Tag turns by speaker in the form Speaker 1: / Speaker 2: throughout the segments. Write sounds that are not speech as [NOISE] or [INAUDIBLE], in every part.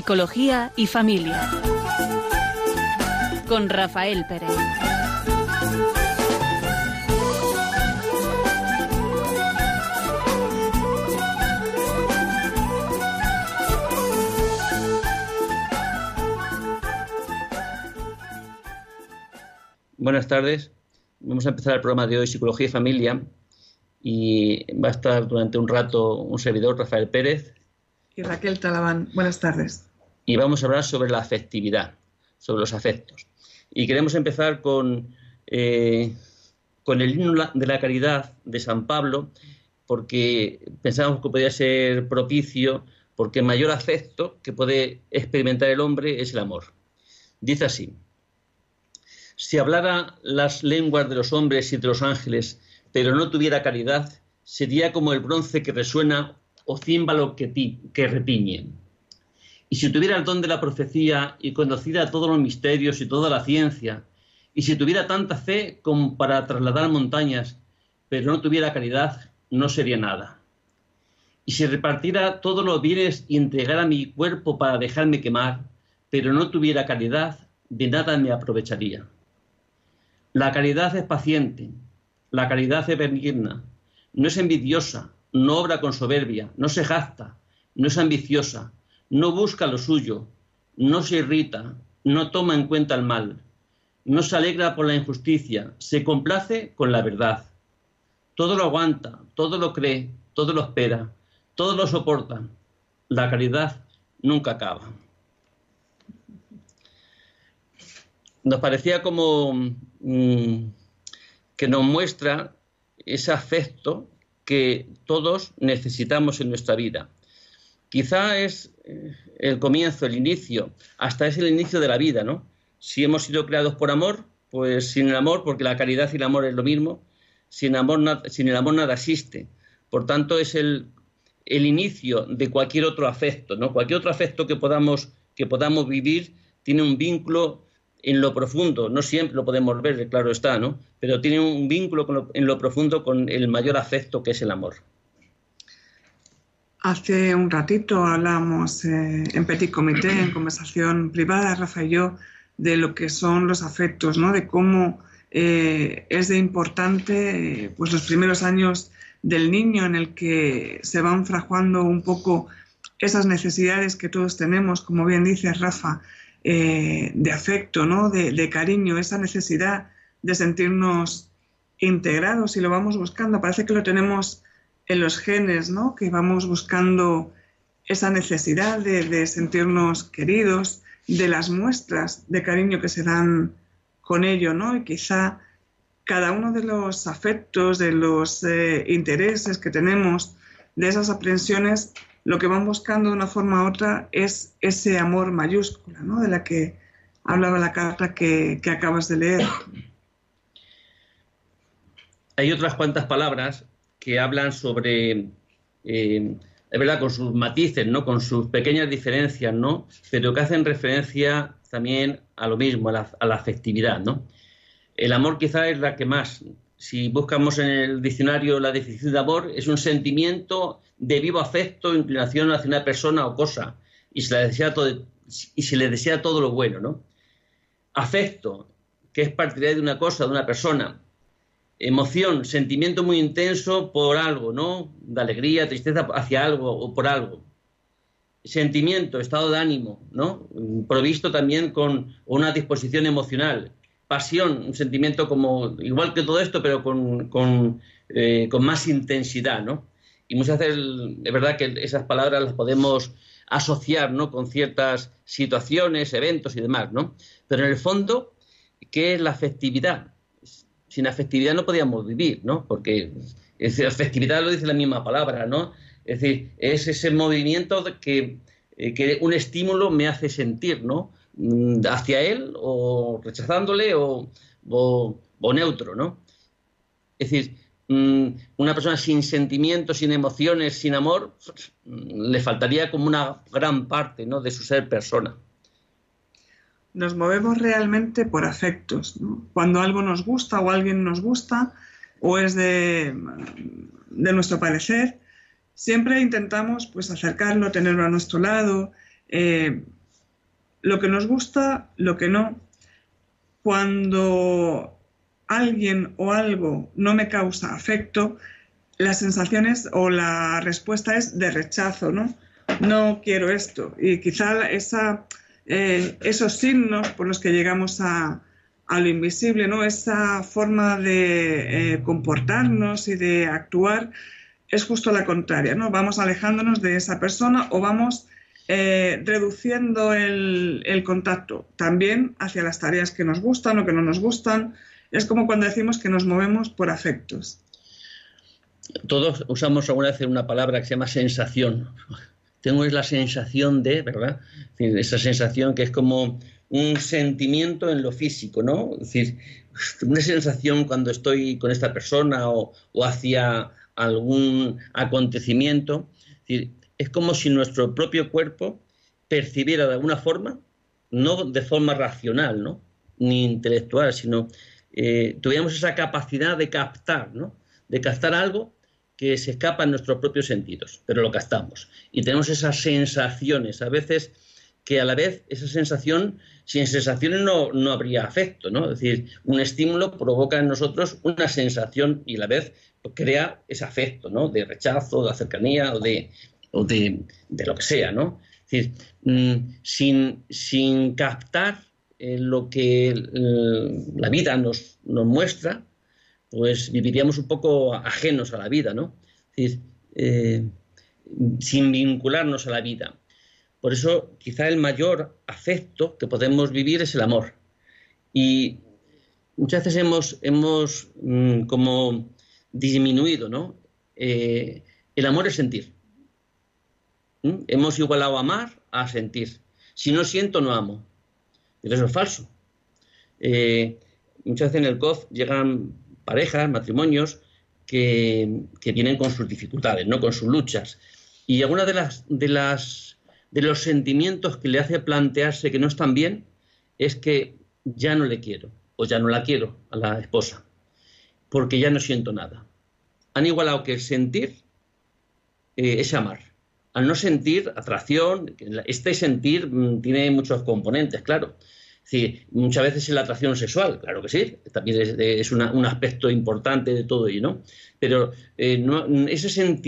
Speaker 1: Psicología y familia. Con Rafael Pérez.
Speaker 2: Buenas tardes. Vamos a empezar el programa de hoy, Psicología y Familia. Y va a estar durante un rato un servidor, Rafael Pérez.
Speaker 3: Y Raquel Talabán. Buenas tardes.
Speaker 2: Y vamos a hablar sobre la afectividad, sobre los afectos. Y queremos empezar con, eh, con el himno de la caridad de San Pablo, porque pensamos que podría ser propicio, porque el mayor afecto que puede experimentar el hombre es el amor. Dice así. Si hablara las lenguas de los hombres y de los ángeles, pero no tuviera caridad, sería como el bronce que resuena o címbalo que, que retiñe. Y si tuviera el don de la profecía y conociera todos los misterios y toda la ciencia, y si tuviera tanta fe como para trasladar montañas, pero no tuviera caridad, no sería nada. Y si repartiera todos los bienes y entregara mi cuerpo para dejarme quemar, pero no tuviera caridad, de nada me aprovecharía. La caridad es paciente, la caridad es benigna, no es envidiosa, no obra con soberbia, no se jacta, no es ambiciosa, no busca lo suyo, no se irrita, no toma en cuenta el mal, no se alegra por la injusticia, se complace con la verdad. Todo lo aguanta, todo lo cree, todo lo espera, todo lo soporta. La caridad nunca acaba. Nos parecía como Mm, que nos muestra ese afecto que todos necesitamos en nuestra vida. Quizá es el comienzo, el inicio, hasta es el inicio de la vida, ¿no? Si hemos sido creados por amor, pues sin el amor, porque la caridad y el amor es lo mismo, sin, amor, sin el amor nada existe. Por tanto, es el, el inicio de cualquier otro afecto, ¿no? Cualquier otro afecto que podamos, que podamos vivir tiene un vínculo en lo profundo, no siempre lo podemos ver, claro está, ¿no? Pero tiene un vínculo en lo profundo con el mayor afecto que es el amor.
Speaker 3: Hace un ratito hablamos eh, en Petit Comité, en conversación privada, Rafa y yo, de lo que son los afectos, ¿no? De cómo eh, es de importante pues los primeros años del niño en el que se van fraguando un poco esas necesidades que todos tenemos, como bien dice Rafa, eh, de afecto, ¿no? De, cariño, esa necesidad de sentirnos integrados y lo vamos buscando. Parece que lo tenemos en los genes, ¿no? Que vamos buscando esa necesidad de, sentirnos queridos, de las muestras de cariño que se dan con ello, ¿no? Y quizá cada uno de los afectos, de los eh, intereses que tenemos, de esas aprensiones, lo que van buscando de una forma u otra es ese amor mayúscula, ¿no? De la que hablaba la carta que, acabas de leer.
Speaker 2: Hay otras cuantas palabras que hablan sobre, eh, es verdad, con sus matices, ¿no? Con sus pequeñas diferencias, ¿no? Pero que hacen referencia también a lo mismo, a la, a la afectividad, ¿no? El amor quizá es la que más, si buscamos en el diccionario la definición de amor, es un sentimiento de vivo afecto, inclinación hacia una persona o cosa, y se le desea todo, y se le desea todo lo bueno, ¿no? Afecto, que es partidario de una cosa, de una persona. Emoción, sentimiento muy intenso por algo, ¿no? De alegría, tristeza hacia algo o por algo. Sentimiento, estado de ánimo, ¿no? Provisto también con una disposición emocional. Pasión, un sentimiento como, igual que todo esto, pero con, con, eh, con más intensidad, ¿no? y muchas veces es verdad que esas palabras las podemos asociar ¿no? con ciertas situaciones, eventos y demás, ¿no? Pero en el fondo, ¿qué es la afectividad? Sin afectividad no podíamos vivir, ¿no? Porque es, afectividad lo dice la misma palabra, ¿no? Es decir, es ese movimiento que, eh, que un estímulo me hace sentir, ¿no? Mm, hacia él o rechazándole o, o, o neutro, ¿no? Es decir, Mm, una persona sin sentimientos, sin emociones, sin amor, le faltaría como una gran parte ¿no? de su ser persona.
Speaker 3: Nos movemos realmente por afectos. Cuando algo nos gusta o alguien nos gusta o es de, nuestro parecer, siempre intentamos pues, acercarlo, tenerlo a nuestro lado, eh, lo que nos gusta, lo que no. Cuando alguien o algo no me causa afecto, las sensaciones o la respuesta es de rechazo, ¿no? No quiero esto. Y quizá esa, eh, esos signos por los que llegamos a, lo invisible, ¿no? Esa forma de eh, comportarnos y de actuar es justo la contraria, ¿no? Vamos alejándonos de esa persona o vamos eh, reduciendo el, el, contacto también hacia las tareas que nos gustan o que no nos gustan. Es como cuando decimos que nos movemos por afectos
Speaker 2: todos usamos alguna vez una palabra que se llama sensación. Tengo la sensación de, ¿verdad? esa sensación que es como un sentimiento en lo físico, ¿no? Es decir, una sensación cuando estoy con esta persona o, hacia algún acontecimiento. Es, como si nuestro propio cuerpo percibiera de alguna forma, no de forma racional, ¿no? Ni intelectual, sino eh, tuviéramos esa capacidad de captar, ¿no? De captar algo que se escapa en nuestros propios sentidos, pero lo captamos. Y tenemos esas sensaciones, a veces que a la vez esa sensación, sin sensaciones no, no habría afecto, ¿no? Es decir, un estímulo provoca en nosotros una sensación y a la vez crea ese afecto, ¿no? De rechazo, de cercanía o de, o de, lo que sea, ¿no? Es decir, mm, sin, sin captar eh, lo que la vida nos, nos muestra, pues viviríamos un poco ajenos a la vida, ¿no? Es decir, eh, sin vincularnos a la vida. Por eso, quizá el mayor afecto que podemos vivir es el amor. Y muchas veces hemos, hemos mm, como disminuido, ¿no? Eh, el amor es sentir. ¿Mm? Hemos igualado amar a sentir. Si no siento, no amo. Pero eso es falso. Eh, muchas veces en el COF llegan parejas, matrimonios, que, vienen con sus dificultades, ¿no? con sus luchas. Y alguna de las, de las de los sentimientos que le hace plantearse que no están bien es que ya no le quiero o ya no la quiero a la esposa, porque ya no siento nada. Han igualado que sentir eh, es amar. Al no sentir atracción, este sentir mm, tiene muchos componentes, claro. Sí, muchas veces es la atracción sexual, claro que sí, también es, un aspecto importante de todo ello, ¿no? Pero eh, ese,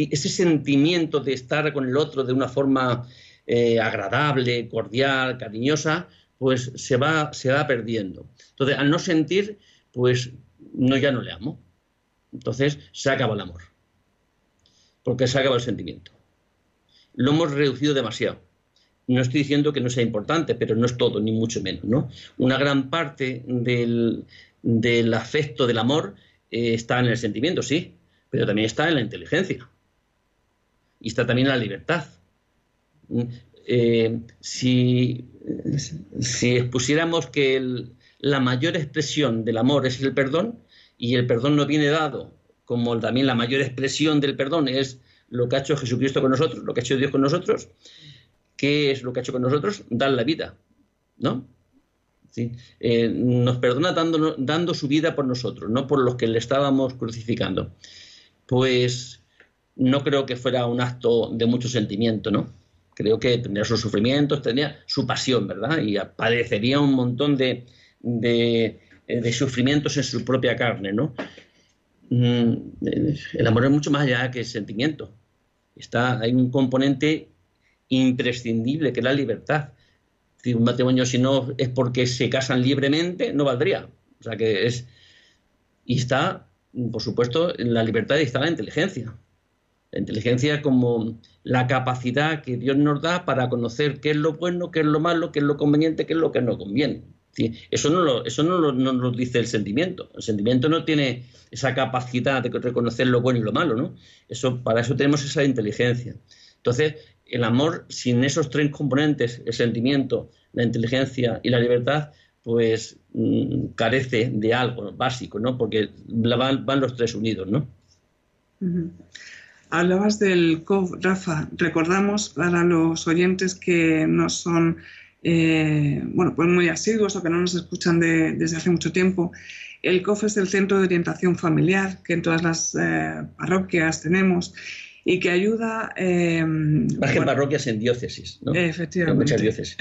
Speaker 2: ese, sentimiento de estar con el otro de una forma eh, agradable, cordial, cariñosa, pues se va, se va perdiendo. Entonces, al no sentir, pues no, ya no le amo. Entonces, se acaba el amor. Porque se acaba el sentimiento. Lo hemos reducido demasiado no estoy diciendo que no sea importante, pero no es todo, ni mucho menos. ¿no? Una gran parte del, afecto, del amor, eh, está en el sentimiento, sí, pero también está en la inteligencia. Y está también en la libertad. Eh, si, si, expusiéramos que la mayor expresión del amor es el perdón, y el perdón no viene dado, como también la mayor expresión del perdón es lo que ha hecho Jesucristo con nosotros, lo que ha hecho Dios con nosotros, ¿qué es lo que ha hecho con nosotros? Dar la vida, ¿no? Eh, nos perdona dando, su vida por nosotros, no por los que le estábamos crucificando. Pues no creo que fuera un acto de mucho sentimiento, ¿no? Creo que tendría sus sufrimientos, tendría su pasión, ¿verdad? Y padecería un montón de, de, de sufrimientos en su propia carne, ¿no? Mm, el amor es mucho más allá que el sentimiento. Está, hay un componente imprescindible, que es la libertad. Si un matrimonio, si no es porque se casan libremente, no valdría. O sea que es. Y está, por supuesto, en la libertad y está la inteligencia. La inteligencia como la capacidad que Dios nos da para conocer qué es lo bueno, qué es lo malo, qué es lo conveniente, qué es lo que no conviene. Eso no lo, eso no lo, no lo dice el sentimiento. El sentimiento no tiene esa capacidad de reconocer lo bueno y lo malo, ¿no? Eso, para eso tenemos esa inteligencia. Entonces, el amor sin esos tres componentes, el sentimiento, la inteligencia y la libertad, pues mm, carece de algo básico, ¿no? Porque van, los tres unidos, ¿no?
Speaker 3: Hablabas del COF, Rafa. Recordamos para los oyentes que no son eh, bueno, pues muy asiduos o que no nos escuchan desde hace mucho tiempo. El COF es el Centro de Orientación Familiar que en todas las eh, parroquias tenemos y que ayuda... Eh,
Speaker 2: Más que parroquias en diócesis, ¿no?
Speaker 3: Efectivamente.
Speaker 2: En muchas diócesis.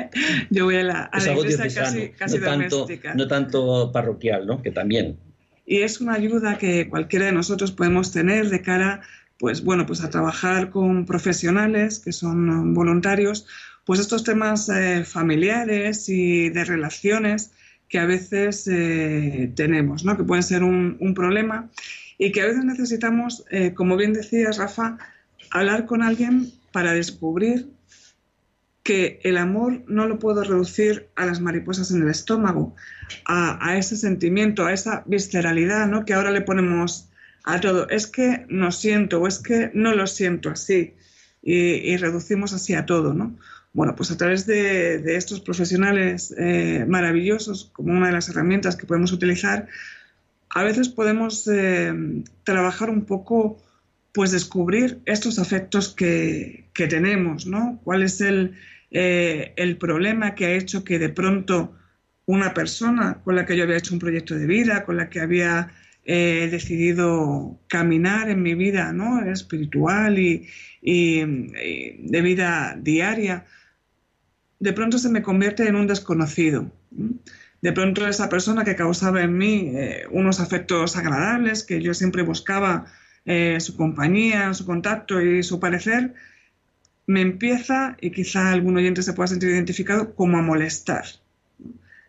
Speaker 2: [LAUGHS]
Speaker 3: Yo voy a la, a iglesia casi, casi
Speaker 2: no tanto, no tanto parroquial, ¿no? Que también.
Speaker 3: Y es una ayuda que cualquiera de nosotros podemos tener de cara pues bueno, pues a trabajar con profesionales que son voluntarios, pues estos temas eh, familiares y de relaciones que a veces eh, tenemos, ¿no? que pueden ser un, un, problema y que a veces necesitamos, eh, como bien decías, Rafa, hablar con alguien para descubrir que el amor no lo puedo reducir a las mariposas en el estómago, a, ese sentimiento, a esa visceralidad ¿no? que ahora le ponemos a todo. Es que no siento o es que no lo siento así y, reducimos así a todo. ¿no? Bueno, pues a través de, estos profesionales eh, maravillosos, como una de las herramientas que podemos utilizar, a veces podemos eh, trabajar un poco, pues descubrir estos afectos que, tenemos, ¿no? ¿Cuál es el, eh, el problema que ha hecho que de pronto una persona con la que yo había hecho un proyecto de vida, con la que había eh, decidido caminar en mi vida ¿no? espiritual y, de vida diaria, de pronto se me convierte en un desconocido. De pronto esa persona que causaba en mí eh, unos afectos agradables, que yo siempre buscaba su compañía, su contacto y su parecer, me empieza, y quizá algún oyente se pueda sentir identificado, como a molestar.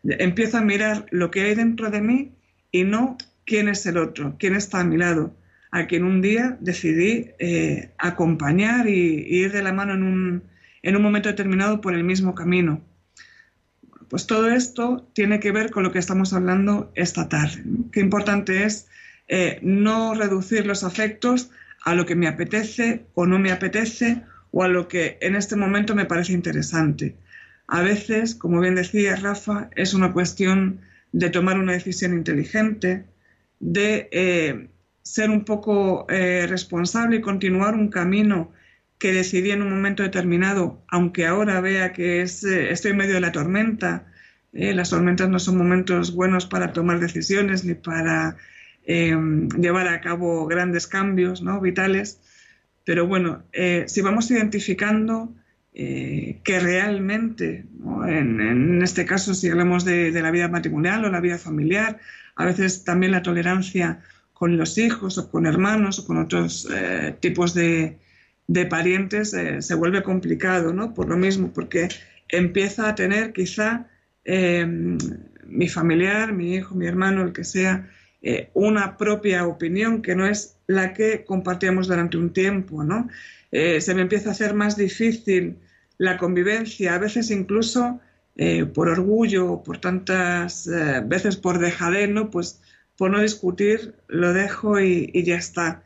Speaker 3: Empiezo a mirar lo que hay dentro de mí y no quién es el otro, quién está a mi lado, a quien un día decidí eh, acompañar y, ir de la mano en un, en un momento determinado por el mismo camino. Pues todo esto tiene que ver con lo que estamos hablando esta tarde. Qué importante es eh, no reducir los afectos a lo que me apetece o no me apetece o a lo que en este momento me parece interesante. A veces, como bien decía Rafa, es una cuestión de tomar una decisión inteligente, de eh, ser un poco eh, responsable y continuar un camino que decidí en un momento determinado, aunque ahora vea que es, eh, estoy en medio de la tormenta. las tormentas no son momentos buenos para tomar decisiones ni para llevar a cabo grandes cambios ¿no? vitales. Pero bueno, eh, si vamos identificando eh, que realmente, en, este caso si hablamos de, la vida matrimonial o la vida familiar, a veces también la tolerancia con los hijos o con hermanos o con otros eh, tipos de, parientes se vuelve complicado, ¿no? Por lo mismo, porque empieza a tener quizá mi familiar, mi hijo, mi hermano, el que sea, una propia opinión que no es la que compartíamos durante un tiempo, ¿no? Eh, se me empieza a hacer más difícil la convivencia, a veces incluso eh, por orgullo, por tantas eh, veces por dejadez, ¿no? Pues por no discutir, lo dejo y, ya está.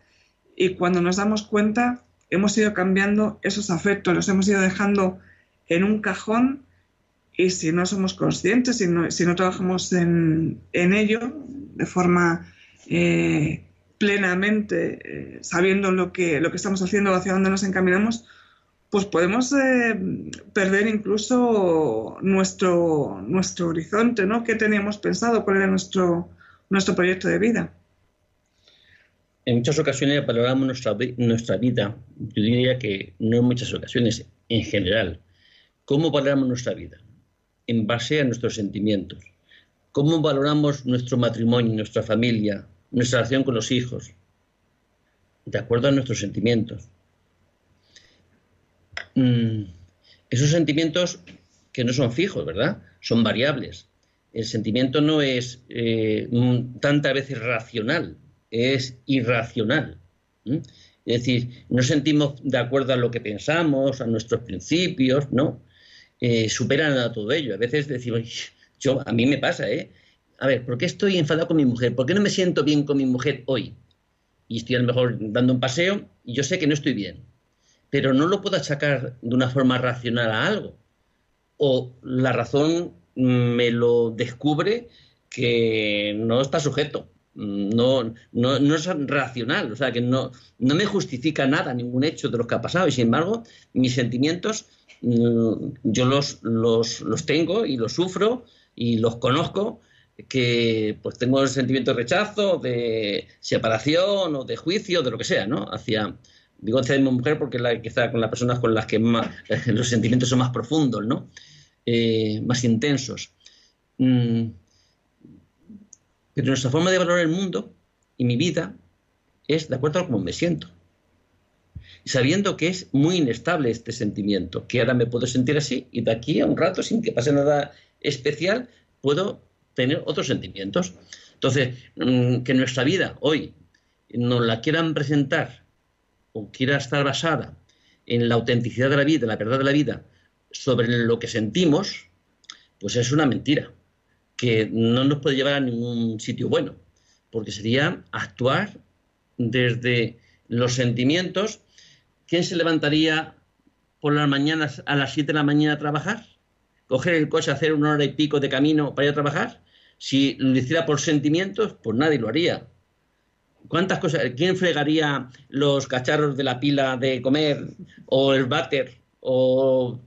Speaker 3: Y cuando nos damos cuenta, hemos ido cambiando esos afectos, los hemos ido dejando en un cajón y si no somos conscientes, si no, si no trabajamos en, ello de forma plenamente, eh, sabiendo lo que, lo que estamos haciendo, hacia dónde nos encaminamos, pues podemos eh, perder incluso nuestro, nuestro horizonte, ¿no? ¿Qué teníamos pensado? ¿Cuál era nuestro, nuestro proyecto de vida?
Speaker 2: En muchas ocasiones valoramos nuestra, vida, yo diría que no en muchas ocasiones, en general. ¿Cómo valoramos nuestra vida? En base a nuestros sentimientos. ¿Cómo valoramos nuestro matrimonio, nuestra familia, nuestra relación con los hijos, de acuerdo a nuestros sentimientos. Mm, esos sentimientos que no son fijos, ¿verdad? Son variables. El sentimiento no es eh, tantas veces racional, es irracional. Es decir, no sentimos de acuerdo a lo que pensamos, a nuestros principios, ¿no? Eh, superan a todo ello. A veces decimos, yo, a mí me pasa, ¿eh? a ver, ¿por qué estoy enfadado con mi mujer? ¿Por qué no me siento bien con mi mujer hoy? Y estoy a lo mejor dando un paseo y yo sé que no estoy bien. Pero no lo puedo achacar de una forma racional a algo. O la razón me lo descubre que no está sujeto. No, no, no, es racional, o sea, que no, no me justifica nada, ningún hecho de lo que ha pasado. Y sin embargo, mis sentimientos mm, yo los, los, los tengo y los sufro y los conozco que pues tengo el sentimiento de rechazo, de separación o de juicio, de lo que sea, ¿no? Hacia Digo hacia mi mujer porque es la que con las personas con las que [LAUGHS] los sentimientos son más profundos, ¿no? Eh, más intensos. Mm, pero nuestra forma de valorar el mundo y mi vida es de acuerdo a cómo me siento. Sabiendo que es muy inestable este sentimiento, que ahora me puedo sentir así y de aquí a un rato, sin que pase nada especial, puedo tener otros sentimientos. Entonces, mm, que nuestra vida hoy nos la quieran presentar o quiera estar basada en la autenticidad de la vida, la verdad de la vida, sobre lo que sentimos, pues es una mentira, que no nos puede llevar a ningún sitio bueno, porque sería actuar desde los sentimientos. ¿Quién se levantaría por las mañanas a las 7 de la mañana a trabajar? ¿Coger el coche, hacer una hora y pico de camino para ir a trabajar? Si lo hiciera por sentimientos, pues nadie lo haría. ¿Cuántas cosas? ¿Quién fregaría los cacharros de la pila de comer o el váter? O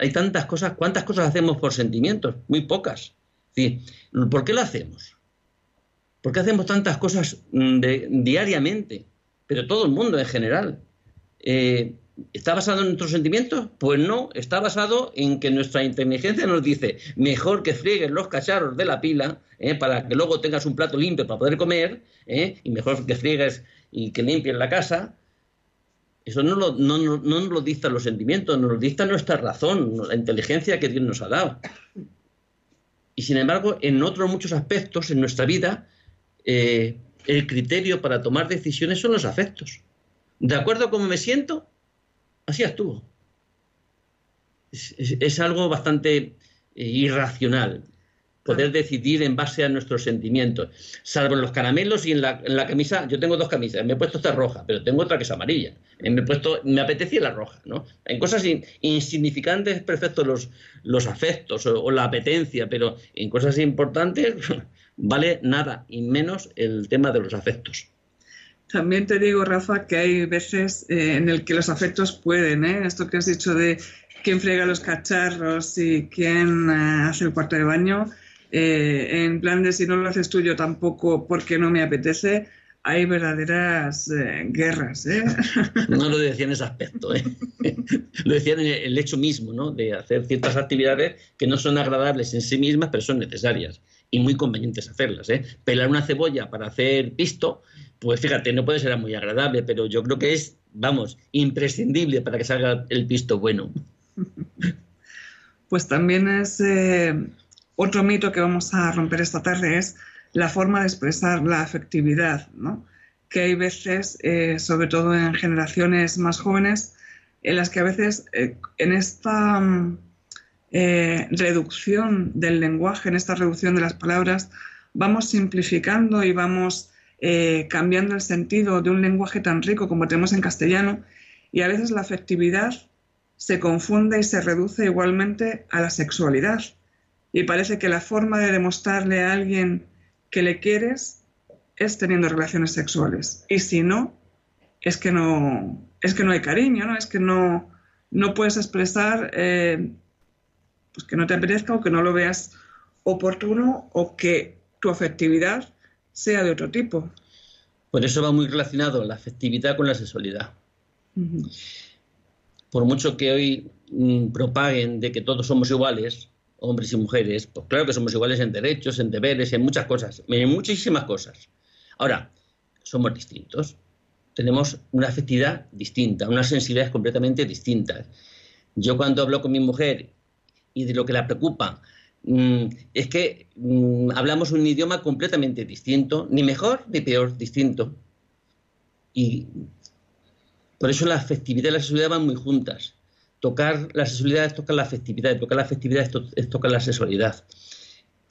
Speaker 2: hay tantas cosas. ¿Cuántas cosas hacemos por sentimientos? Muy pocas. ¿Por qué lo hacemos? ¿Por qué hacemos tantas cosas mm, diariamente? Pero todo el mundo en general. Eh, ¿Está basado en nuestros sentimientos? Pues no, está basado en que nuestra inteligencia nos dice mejor que friegues los cacharros de la pila ¿eh? para que luego tengas un plato limpio para poder comer ¿eh? y mejor que friegues y que limpies la casa. Eso no, lo, no, no, no nos lo dictan los sentimientos, nos lo dicta nuestra razón, la inteligencia que Dios nos ha dado. Y sin embargo, en otros muchos aspectos en nuestra vida, eh, el criterio para tomar decisiones son los afectos. De acuerdo a cómo me siento, así actúo. Es, algo bastante eh, irracional poder decidir en base a nuestros sentimientos, salvo en los caramelos y en la, camisa. Yo tengo dos camisas, me he puesto esta roja, pero tengo otra que es amarilla. Eh, me he puesto, me apetecía la roja, ¿no? En cosas insignificantes, perfecto los, los afectos o, la apetencia, pero en cosas importantes [LAUGHS] vale nada y menos el tema de los afectos.
Speaker 3: También te digo, Rafa, que hay veces eh, en el que los afectos pueden, ¿eh? Esto que has dicho de quién frega los cacharros y quién eh, hace el cuarto de baño, en plan de si no lo haces tú yo tampoco porque no me apetece, hay verdaderas guerras. [LAUGHS]
Speaker 2: No lo decía en ese aspecto, [LAUGHS] lo decía en el hecho mismo, ¿no? de hacer ciertas actividades que no son agradables en sí mismas, pero son necesarias y muy convenientes hacerlas. Pelar una cebolla para hacer pisto pues fíjate, no puede ser muy agradable, pero yo creo que es, vamos, imprescindible para que salga el pisto bueno. [LAUGHS]
Speaker 3: Pues también es eh, otro mito que vamos a romper esta tarde, es la forma de expresar la afectividad, ¿no? Que hay veces, eh, sobre todo en generaciones más jóvenes, en las que a veces eh, en esta mm, reducción del lenguaje, en esta reducción de las palabras, vamos simplificando y vamos eh, cambiando el sentido de un lenguaje tan rico como tenemos en castellano y a veces la afectividad se confunde y se reduce igualmente a la sexualidad. Y parece que la forma de demostrarle a alguien que le quieres es teniendo relaciones sexuales. Y si no, es que no, es que no hay cariño, ¿no? Es que no, no puedes expresar eh, pues que no te apetezca o que no lo veas oportuno o que tu afectividad sea de otro tipo.
Speaker 2: Por eso va muy relacionado la afectividad con la sexualidad. Por mucho que hoy mm, propaguen de que todos somos iguales, hombres y mujeres, pues claro que somos iguales en derechos, en deberes, en muchas cosas, en muchísimas cosas. Ahora, somos distintos. Tenemos una afectividad distinta, unas sensibilidades completamente distintas. Yo cuando hablo con mi mujer y de lo que la preocupa, Mm, es que mm, hablamos un idioma completamente distinto, ni mejor ni peor, distinto. Y por eso la afectividad y la sexualidad van muy juntas. Tocar la sexualidad es tocar la afectividad, tocar la afectividad es, tocar la sexualidad.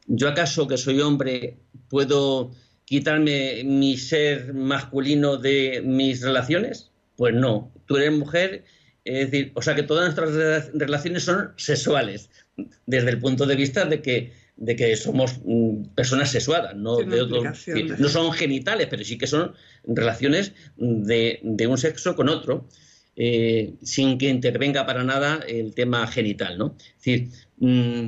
Speaker 2: ¿Yo acaso que soy hombre puedo quitarme mi ser masculino de mis relaciones? Pues no. Tú eres mujer, es decir, o sea que todas nuestras relaciones son sexuales desde el punto de vista de que, de que somos mm, personas sexuadas, no, no son genitales, pero sí que son relaciones de, un sexo con otro, eh, sin que intervenga para nada el tema genital. ¿no? Mm,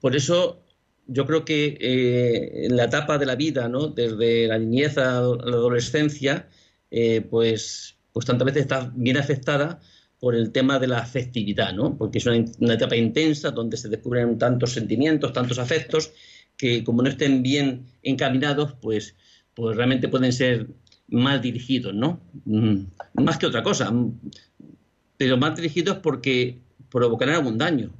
Speaker 2: por eso yo creo que eh, la etapa de la vida, ¿no? desde la niñez a la adolescencia, eh, pues pues tantas veces está bien afectada por el tema de la afectividad, ¿no? Porque es una, etapa intensa donde se descubren tantos sentimientos, tantos afectos, que como no estén bien encaminados, pues, pues realmente pueden ser mal dirigidos, ¿no? Mm, más que otra cosa, pero mal dirigidos porque provocarán algún daño.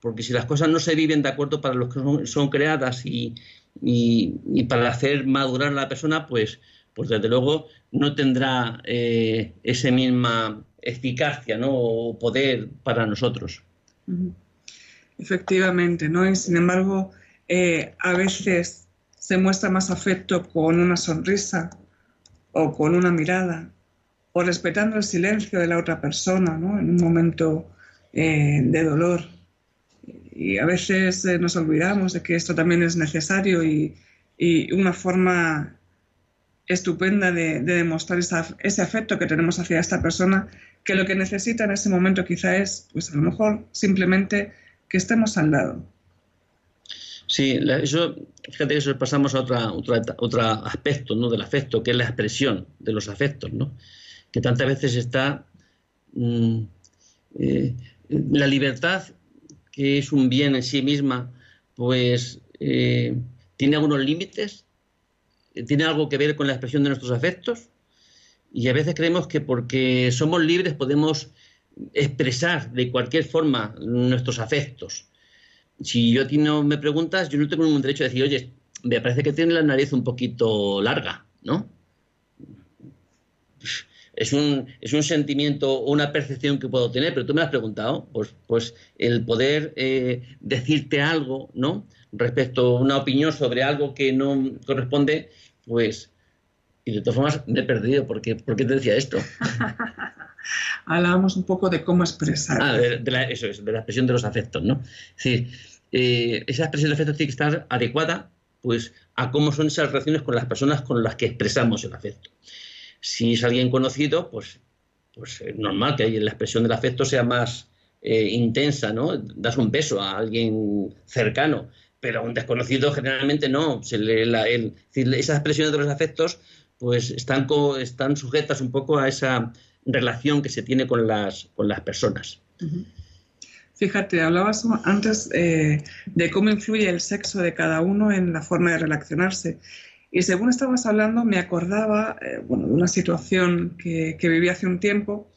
Speaker 2: Porque si las cosas no se viven de acuerdo para los que son, creadas y, para hacer madurar a la persona, pues, pues desde luego no tendrá eh, esa misma eficacia ¿no? o poder para nosotros.
Speaker 3: Efectivamente, ¿no? Y sin embargo, eh, a veces se muestra más afecto con una sonrisa o con una mirada o respetando el silencio de la otra persona ¿no? en un momento eh, de dolor. Y a veces eh, nos olvidamos de que esto también es necesario y, una forma estupenda de, demostrar ese afecto que tenemos hacia esta persona, que lo que necesita en ese momento quizá es, pues a lo mejor simplemente que estemos al lado.
Speaker 2: Sí, eso, fíjate que eso pasamos a otra, otro aspecto ¿no? del afecto, que es la expresión de los afectos, ¿no? que tantas veces está mm, eh, la libertad, que es un bien en sí misma, pues eh, tiene algunos límites tiene algo que ver con la expresión de nuestros afectos y a veces creemos que porque somos libres podemos expresar de cualquier forma nuestros afectos. Si yo a ti no me preguntas, yo no tengo ningún derecho a decir, oye, me parece que tiene la nariz un poquito larga, ¿no? Es un, es un sentimiento o una percepción que puedo tener, pero tú me has preguntado, pues, pues el poder eh, decirte algo, ¿no? Respecto a una opinión sobre algo que no corresponde, pues, y de todas formas me he perdido, ¿por qué, te decía esto? [LAUGHS]
Speaker 3: Hablábamos un poco de cómo expresar.
Speaker 2: Ah, de, eso es, de la expresión de los afectos, ¿no? Sí, eh, esa expresión de afectos tiene que estar adecuada pues, a cómo son esas relaciones con las personas con las que expresamos el afecto. Si es alguien conocido, pues, pues es normal que la expresión del afecto sea más eh, intensa, ¿no? Das un beso a alguien cercano pero a un desconocido generalmente no. Se esas expresiones de los afectos pues están, están sujetas un poco a esa relación que se tiene con las, con las personas.
Speaker 3: Fíjate, hablabas antes eh, de cómo influye el sexo de cada uno en la forma de relacionarse. Y según estabas hablando, me acordaba eh, de una situación que, que viví hace un tiempo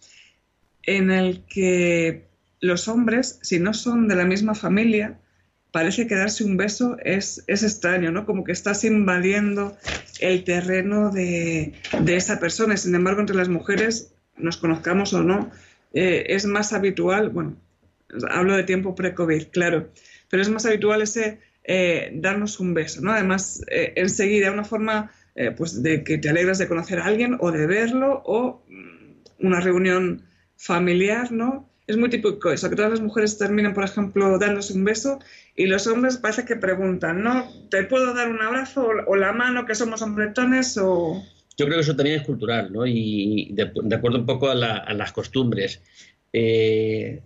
Speaker 3: en el que los hombres, si no son de la misma familia, parece que darse un beso es, es extraño, ¿no? Como que estás invadiendo el terreno de, esa persona. Sin embargo, entre las mujeres, nos conozcamos o no, eh, es más habitual, bueno, hablo de tiempo pre-COVID, claro, pero es más habitual ese eh, darnos un beso, ¿no? Además, eh, enseguida, una forma pues de que te alegras de conocer a alguien o de verlo o mm, una reunión familiar, ¿no? es muy típico eso, que todas las mujeres terminan, por ejemplo, dándose un beso y los hombres parece que preguntan, ¿no? ¿Te puedo dar un abrazo o, la mano que somos hombretones o...?
Speaker 2: Yo creo que eso también es cultural, ¿no? Y de, acuerdo un poco a, las costumbres. Eh,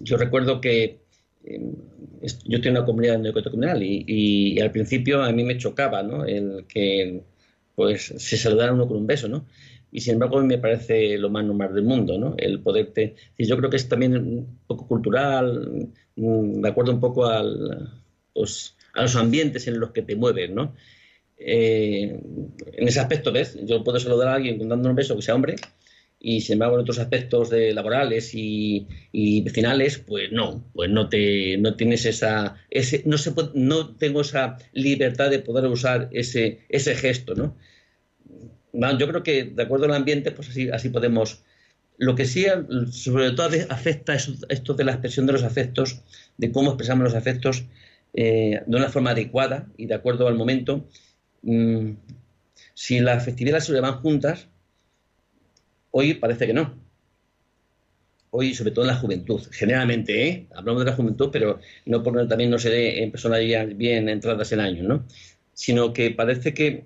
Speaker 2: yo recuerdo que eh, yo tengo una comunidad neocomunal y, y, al principio a mí me chocaba, ¿no? El que pues se saludara uno con un beso, ¿no? y sin embargo a mí me parece lo más normal del mundo, ¿no? El poderte... Yo creo que es también un poco cultural, mm, de acuerdo un poco al, pues, a los ambientes en los que te mueves, ¿no? Eh, en ese aspecto, ¿ves? Yo puedo saludar a alguien dando un beso que sea hombre y sin embargo en otros aspectos de laborales y, y vecinales, pues no, pues no te no tienes esa ese no se no tengo esa libertad de poder usar ese ese gesto, ¿no? yo creo que de acuerdo al ambiente, pues así, así podemos. Lo que sí, sobre todo, afecta esto de la expresión de los afectos, de cómo expresamos los afectos eh, de una forma adecuada y de acuerdo al momento. Mm, si la afectividad y la seguridad van juntas, hoy parece que no. Hoy, sobre todo en la juventud, generalmente, ¿eh? hablamos de la juventud, pero no porque también no se dé en personas ya bien entradas en años, ¿no? Sino que parece que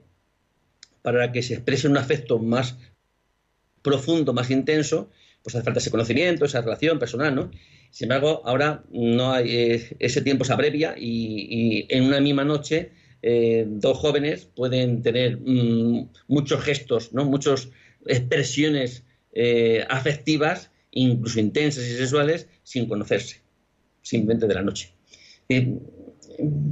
Speaker 2: para que se exprese un afecto más profundo, más intenso, pues hace falta ese conocimiento, esa relación personal, ¿no? Sin embargo, ahora no hay, eh, ese tiempo se abrevia y, en una misma noche eh, dos jóvenes pueden tener mm, muchos gestos, ¿no? muchas expresiones eh, afectivas, incluso intensas y sexuales, sin conocerse, simplemente de la noche.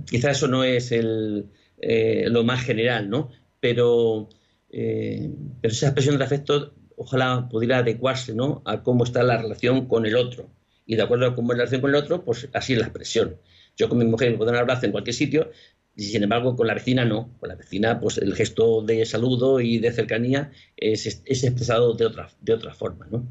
Speaker 2: quizá eso no es lo más general, ¿no? Pero, pero esa expresión del afecto ojalá pudiera adecuarse ¿no? a cómo está la relación con el otro. Y de acuerdo a cómo es la relación con el otro, pues así es la expresión. Yo con mi mujer me puedo dar un abrazo en cualquier sitio, y sin embargo con la vecina no. Con la vecina, pues el gesto de saludo y de cercanía es, expresado de otra, de otra forma. ¿no?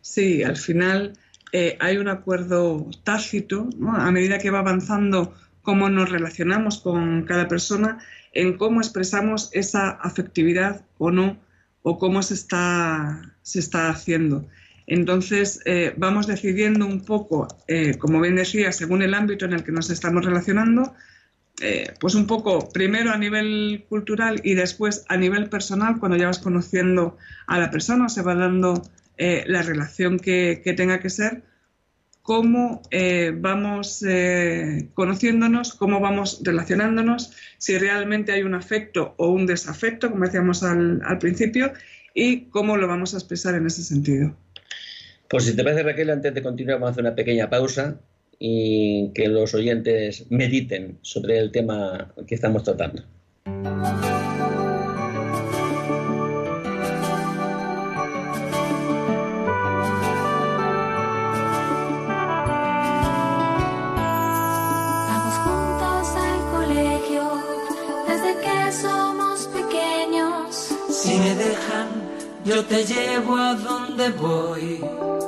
Speaker 3: Sí, al final eh, hay un acuerdo tácito, a medida que va avanzando cómo nos relacionamos con cada persona, en cómo expresamos esa afectividad o no o cómo se está, se está haciendo. Entonces, eh, vamos decidiendo un poco, eh, como bien decía, según el ámbito en el que nos estamos relacionando, eh, pues un poco primero a nivel cultural y después a nivel personal, cuando ya vas conociendo a la persona, se va dando la relación que, tenga que ser, cómo vamos conociéndonos, cómo vamos relacionándonos, si realmente hay un afecto o un desafecto, como decíamos al, principio, y cómo lo vamos a expresar en ese sentido.
Speaker 2: Pues si te parece, Raquel, antes de continuar, vamos a hacer una pequeña pausa y que los oyentes mediten sobre el tema que estamos tratando.
Speaker 4: yo te llevo a donde voy.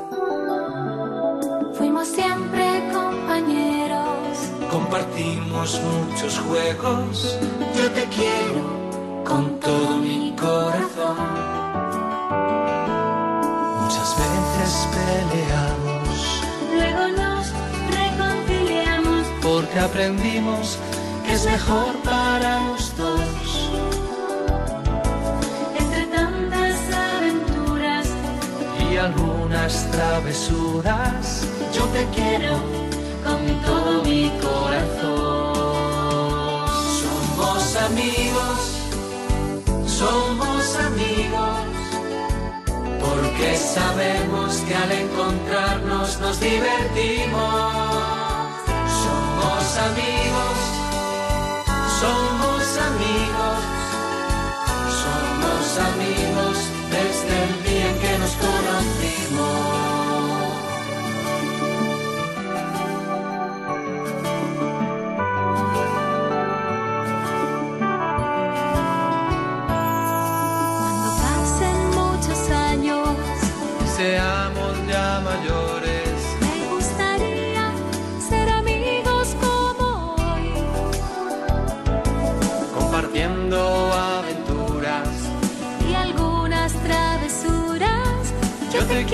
Speaker 5: Fuimos siempre compañeros,
Speaker 4: compartimos muchos juegos. Yo te quiero con todo mi corazón. Muchas veces peleamos,
Speaker 5: luego nos reconciliamos,
Speaker 4: porque aprendimos que es mejor para los dos travesuras.
Speaker 5: Yo te quiero con todo mi corazón.
Speaker 4: Somos amigos, somos amigos, porque sabemos que al encontrarnos nos divertimos. Somos amigos, somos amigos, somos amigos desde el día en que nos conocimos.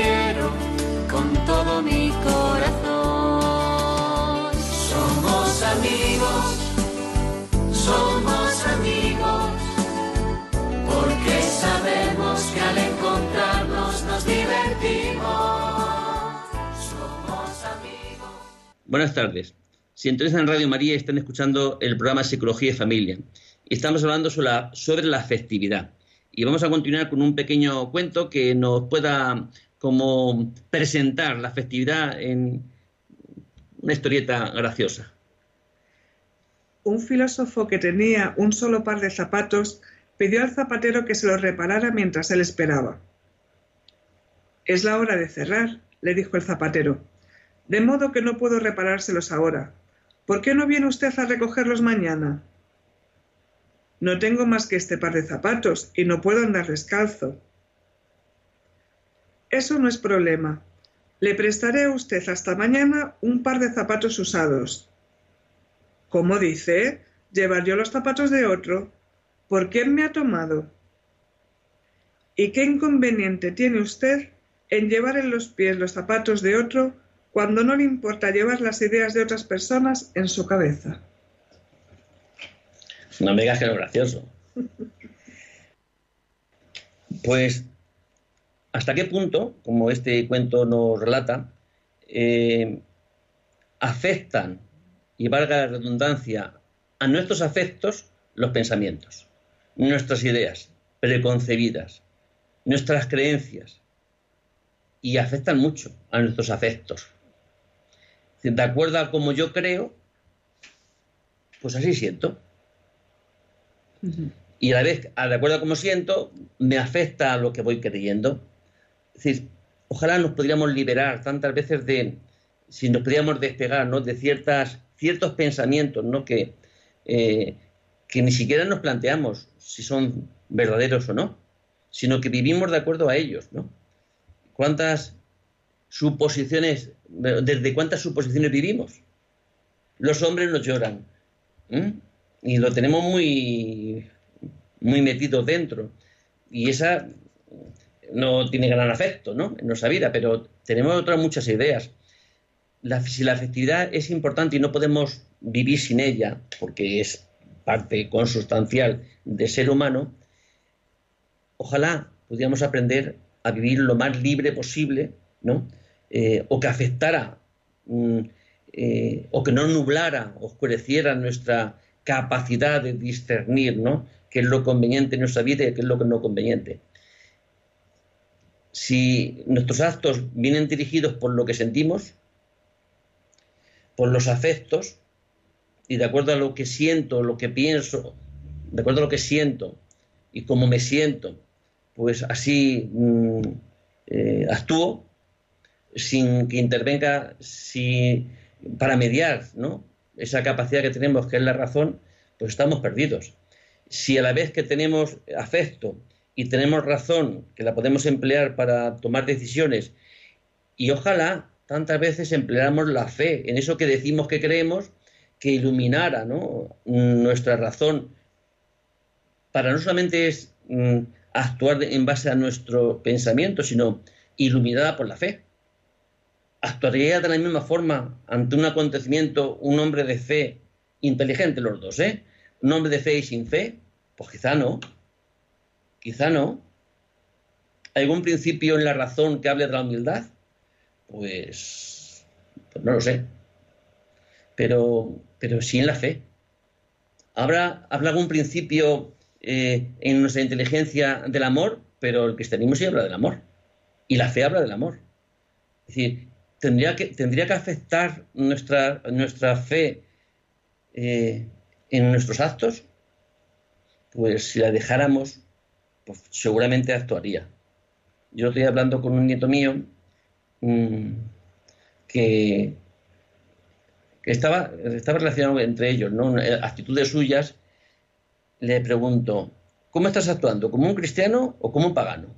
Speaker 4: Quiero con todo mi corazón. Somos amigos, somos amigos, porque sabemos que al encontrarnos nos divertimos. Somos amigos.
Speaker 2: Buenas tardes. Si interesan en Radio María están escuchando el programa Psicología y Familia. Y estamos hablando sobre la, sobre la afectividad. Y vamos a continuar con un pequeño cuento que nos pueda como presentar la afectividad en una historieta graciosa.
Speaker 3: Un filósofo que tenía un solo par de zapatos pidió al zapatero que se los reparara mientras él esperaba. Es la hora de cerrar, le dijo el zapatero, de modo que no puedo reparárselos ahora. ¿Por qué no viene usted a recogerlos mañana? No tengo más que este par de zapatos y no puedo andar descalzo. Eso no es problema. Le prestaré a usted hasta mañana un par de zapatos usados. ¿Cómo dice? ¿Llevar yo los zapatos de otro? ¿Por quién me ha tomado? ¿Y qué inconveniente tiene usted en llevar en los pies los zapatos de otro cuando no le importa llevar las ideas de otras personas en su cabeza?
Speaker 2: No me digas que es gracioso. [LAUGHS] Pues, ¿hasta qué punto, como este cuento nos relata, eh, afectan, y valga la redundancia, a nuestros afectos los pensamientos, nuestras ideas preconcebidas, nuestras creencias, y afectan mucho a nuestros afectos. De acuerdo a como yo creo, pues así siento. Y a la vez, de acuerdo a cómo siento, me afecta a lo que voy creyendo. Decir, ojalá nos podríamos liberar tantas veces de, si nos pudiéramos despegar de ciertas, ciertos pensamientos ¿no? que, eh, que ni siquiera nos planteamos si son verdaderos o no, sino que vivimos de acuerdo a ellos. ¿no? ¿Cuántas suposiciones, desde cuántas suposiciones vivimos? Los hombres nos lloran. Y lo tenemos muy, muy metido dentro. Y esa no tiene gran afecto ¿no? en nuestra vida, pero tenemos otras muchas ideas. La, si la afectividad es importante y no podemos vivir sin ella, porque es parte consustancial del ser humano, ojalá pudiéramos aprender a vivir lo más libre posible, ¿no? Eh, o que afectara, mm, eh, o que no nublara, oscureciera nuestra capacidad de discernir, ¿no? qué es lo conveniente en nuestra vida y qué es lo que no conveniente. Si nuestros actos vienen dirigidos por lo que sentimos, por los afectos, y de acuerdo a lo que siento, lo que pienso, de acuerdo a lo que siento y cómo me siento, pues así mm, eh, actúo sin que intervenga si, para mediar ¿no? esa capacidad que tenemos, que es la razón, pues estamos perdidos si a la vez que tenemos afecto y tenemos razón, que la podemos emplear para tomar decisiones, y ojalá tantas veces empleáramos la fe en eso que decimos que creemos, que iluminara nuestra razón, para no solamente mm, actuar en base a nuestro pensamiento, sino iluminada por la fe. Actuaría de la misma forma ante un acontecimiento un hombre de fe inteligente, los dos, ¿eh? un hombre de fe y sin fe? Pues quizá no. Quizá no. ¿Hay algún principio en la razón que hable de la humildad? Pues, pues no lo sé. Pero, sí en la fe. ¿Habrá, ¿Habla algún principio eh, en nuestra inteligencia del amor? Pero el cristianismo sí habla del amor. Y la fe habla del amor. Es decir, tendría que, afectar nuestra, nuestra fe eh, en nuestros actos, pues si la dejáramos, pues seguramente actuaría. Yo estoy hablando con un nieto mío mm, que, estaba, estaba relacionado entre ellos, ¿no? actitudes suyas. Le pregunto, ¿cómo estás actuando? ¿Como un cristiano o como un pagano?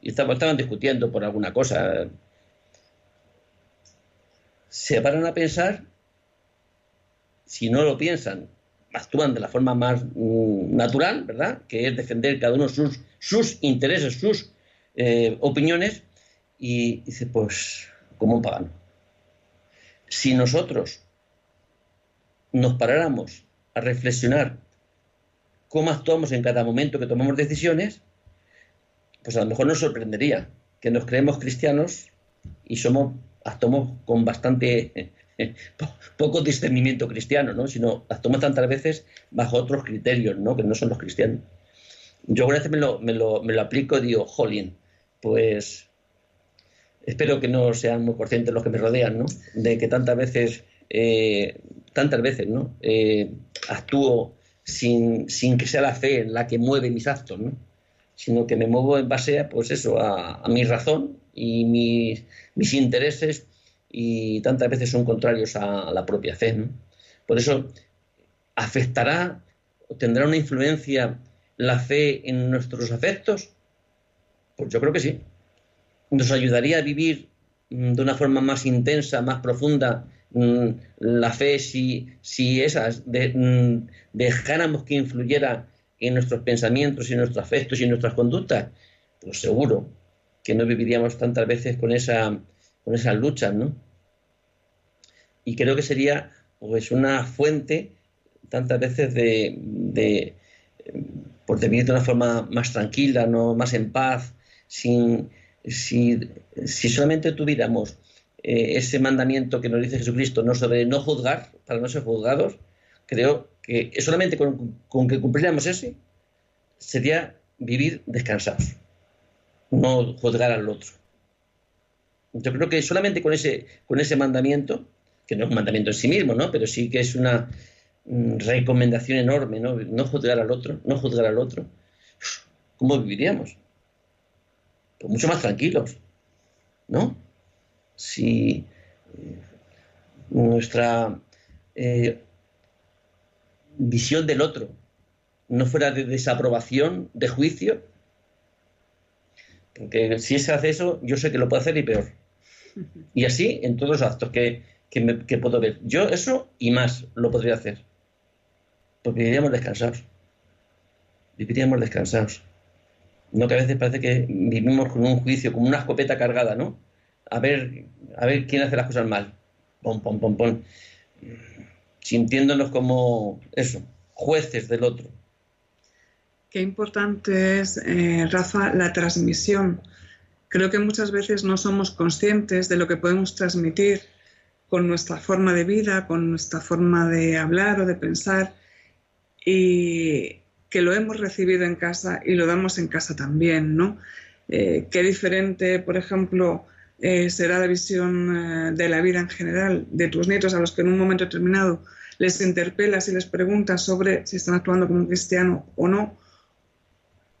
Speaker 2: Y estaban discutiendo por alguna cosa. Se paran a pensar, si no lo piensan actúan de la forma más mm, natural, ¿verdad? Que es defender cada uno sus, sus intereses, sus eh, opiniones, y dice, pues, como un pagano. Si nosotros nos paráramos a reflexionar cómo actuamos en cada momento que tomamos decisiones, pues a lo mejor nos sorprendería que nos creemos cristianos y somos actuamos con bastante [LAUGHS] poco discernimiento cristiano, ¿no? sino actuamos tantas veces bajo otros criterios, ¿no? que no son los cristianos. Yo a veces me lo, me lo, me lo aplico y digo, jolín, pues espero que no sean muy conscientes los que me rodean, ¿no? de que tantas veces, eh, tantas veces, ¿no? Eh, actúo sin, sin, que sea la fe la que mueve mis actos, ¿no? sino que me muevo en base a, pues eso, a, a mi razón y mis, mis intereses y tantas veces son contrarios a, la propia fe. Por eso, ¿afectará o tendrá una influencia la fe en nuestros afectos? Pues yo creo que sí. ¿Nos ayudaría a vivir mm, de una forma más intensa, más profunda, mm, la fe si, si esas mm, dejáramos que influyera en nuestros pensamientos y nuestros afectos y nuestras conductas? Pues seguro que no viviríamos tantas veces con esa con esas luchas, ¿no? Y creo que sería pues una fuente tantas veces de, por vivir de una forma más tranquila, no más en paz, sin si, solamente tuviéramos eh, ese mandamiento que nos dice Jesucristo, no sobre no juzgar, para no ser juzgados, creo que solamente con, que cumpliéramos ese, sería vivir descansados, no juzgar al otro. Yo creo que solamente con ese, con ese mandamiento, que no es un mandamiento en sí mismo, ¿no? pero sí que es una mm, recomendación enorme, ¿no? no juzgar al otro, no juzgar al otro, ¿cómo viviríamos? Pues mucho más tranquilos, ¿no? Si eh, nuestra eh, visión del otro no fuera de desaprobación, de juicio, porque si se hace eso, yo sé que lo puedo hacer y peor. Y así en todos los actos que, puedo ver. Yo eso y más lo podría hacer. Porque viviríamos descansados. Viviríamos descansados. No que a veces parece que vivimos con un juicio, como una escopeta cargada, ¿no? A ver, a ver quién hace las cosas mal. Pom, pom, pom, pom sintiéndonos como eso, jueces del otro.
Speaker 3: Qué importante es, eh, Rafa, la transmisión. Creo que muchas veces no somos conscientes de lo que podemos transmitir con nuestra forma de vida, con nuestra forma de hablar o de pensar, y que lo hemos recibido en casa y lo damos en casa también, ¿no? Eh, qué diferente, por ejemplo, eh, será la visión eh, de la vida en general de tus nietos a los que en un momento determinado les interpelas y les preguntas sobre si están actuando como cristiano o no,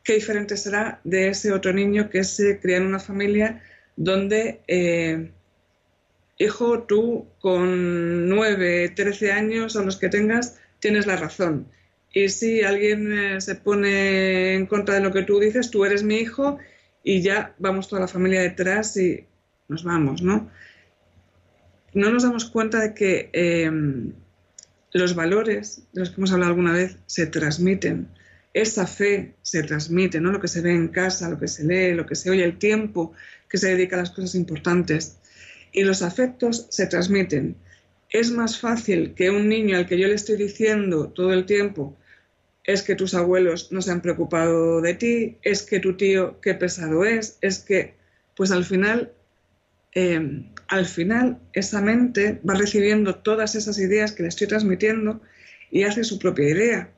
Speaker 3: qué diferente será de ese otro niño que se cría en una familia donde, eh, hijo, tú con 9, 13 años o los que tengas, tienes la razón. Y si alguien se pone en contra de lo que tú dices, tú eres mi hijo y ya vamos toda la familia detrás y nos vamos, ¿no? No nos damos cuenta de que em, los valores de los que hemos hablado alguna vez se transmiten. Esa fe se transmite, ¿no? Lo que se ve en casa, lo que se lee, lo que se oye, el tiempo que se dedica a las cosas importantes. Y los afectos se transmiten. Es más fácil que un niño al que yo le estoy diciendo todo el tiempo es que tus abuelos no se han preocupado de ti, es que tu tío qué pesado es, es que, pues al final eh, al final esa mente va recibiendo todas esas ideas que le estoy transmitiendo y hace su propia idea.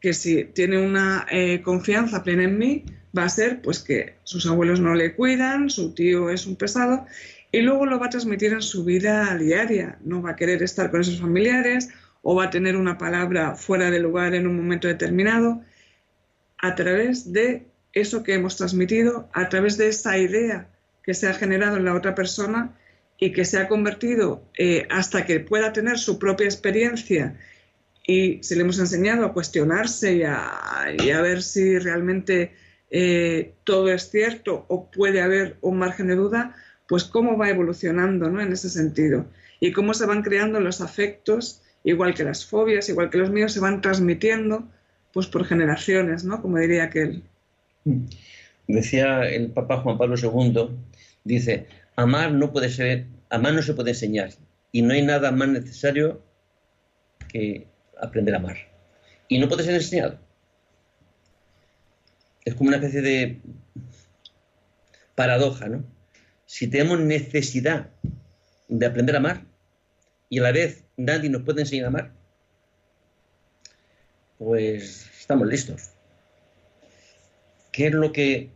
Speaker 3: Que si tiene una eh, confianza plena en mí, va a ser pues que sus abuelos no le cuidan, su tío es un pesado y luego lo va a transmitir en su vida diaria. No va a querer estar con esos familiares o va a tener una palabra fuera de lugar en un momento determinado a través de eso que hemos transmitido, a través de esa idea que se ha generado en la otra persona y que se ha convertido eh, hasta que pueda tener su propia experiencia y se le hemos enseñado a cuestionarse y a, ver si realmente eh, todo es cierto o puede haber un margen de duda, pues cómo va evolucionando ¿no? en ese sentido y cómo se van creando los afectos, igual que las fobias, igual que los míos, se van transmitiendo pues por generaciones, ¿no? como diría aquel.
Speaker 2: Decía el Papa Juan Pablo II Dice, amar no puede ser, amar no se puede enseñar y no hay nada más necesario que aprender a amar. Y no puede ser enseñado. Es como una especie de paradoja, ¿no? Si tenemos necesidad de aprender a amar y a la vez nadie nos puede enseñar a amar, pues estamos listos. ¿Qué es lo que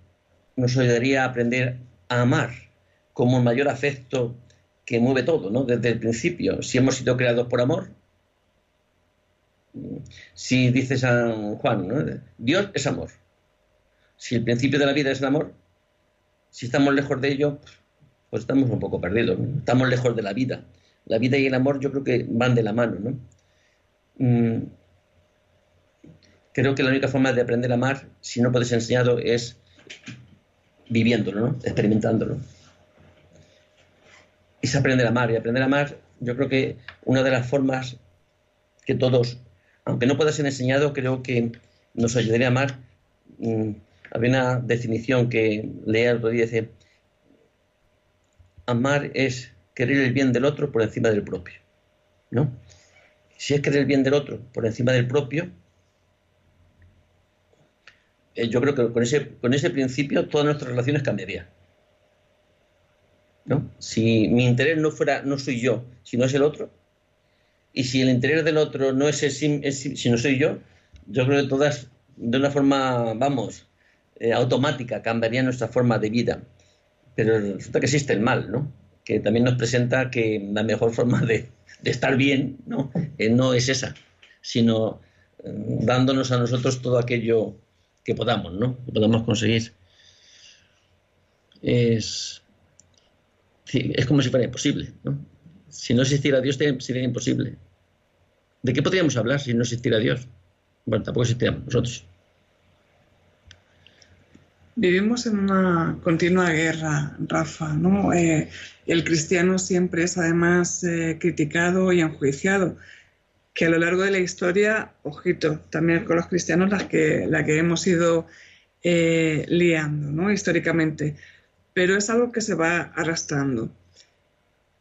Speaker 2: nos ayudaría a aprender amar como el mayor afecto que mueve todo, ¿no? Desde el principio. Si hemos sido creados por amor, si dice San Juan. Dios es amor. Si el principio de la vida es el amor, si estamos lejos de ello, pues estamos un poco perdidos, estamos lejos de la vida. La vida y el amor yo creo que van de la mano, ¿no? Mm, creo que la única forma de aprender a amar, si no puedes enseñado, es viviéndolo, ¿no? experimentándolo. Es aprender a amar. Y aprender a amar, yo creo que una de las formas que todos, aunque no pueda ser enseñado, creo que nos ayudaría a amar. Mm, había una definición que leía el otro día, dice, amar es querer el bien del otro por encima del propio. ¿no? Si es querer el bien del otro por encima del propio, eh, yo creo que con ese, con ese principio todas nuestras relaciones cambiarían. ¿no? Si mi interés no fuera, no soy yo, sino es el otro, y si el interior del otro no es, es, si no soy yo, yo creo que todas, de una forma, vamos, eh, automática, cambiaría nuestra forma de vida. Pero resulta que existe el mal, ¿no? Que también nos presenta que la mejor forma de, estar bien, ¿no? Eh, no es esa, sino eh, dándonos a nosotros todo aquello que podamos, ¿no? Que podamos conseguir. Es, es como si fuera imposible, ¿no? Si no existiera Dios sería imposible. ¿De qué podríamos hablar si no existiera Dios? Bueno, tampoco existíamos nosotros.
Speaker 3: Vivimos en una continua guerra, Rafa. Eh, el cristiano siempre es además eh, criticado y enjuiciado, que a lo largo de la historia, ojito, también con los cristianos las que, la que hemos ido eh, liando, ¿no? Históricamente, pero es algo que se va arrastrando.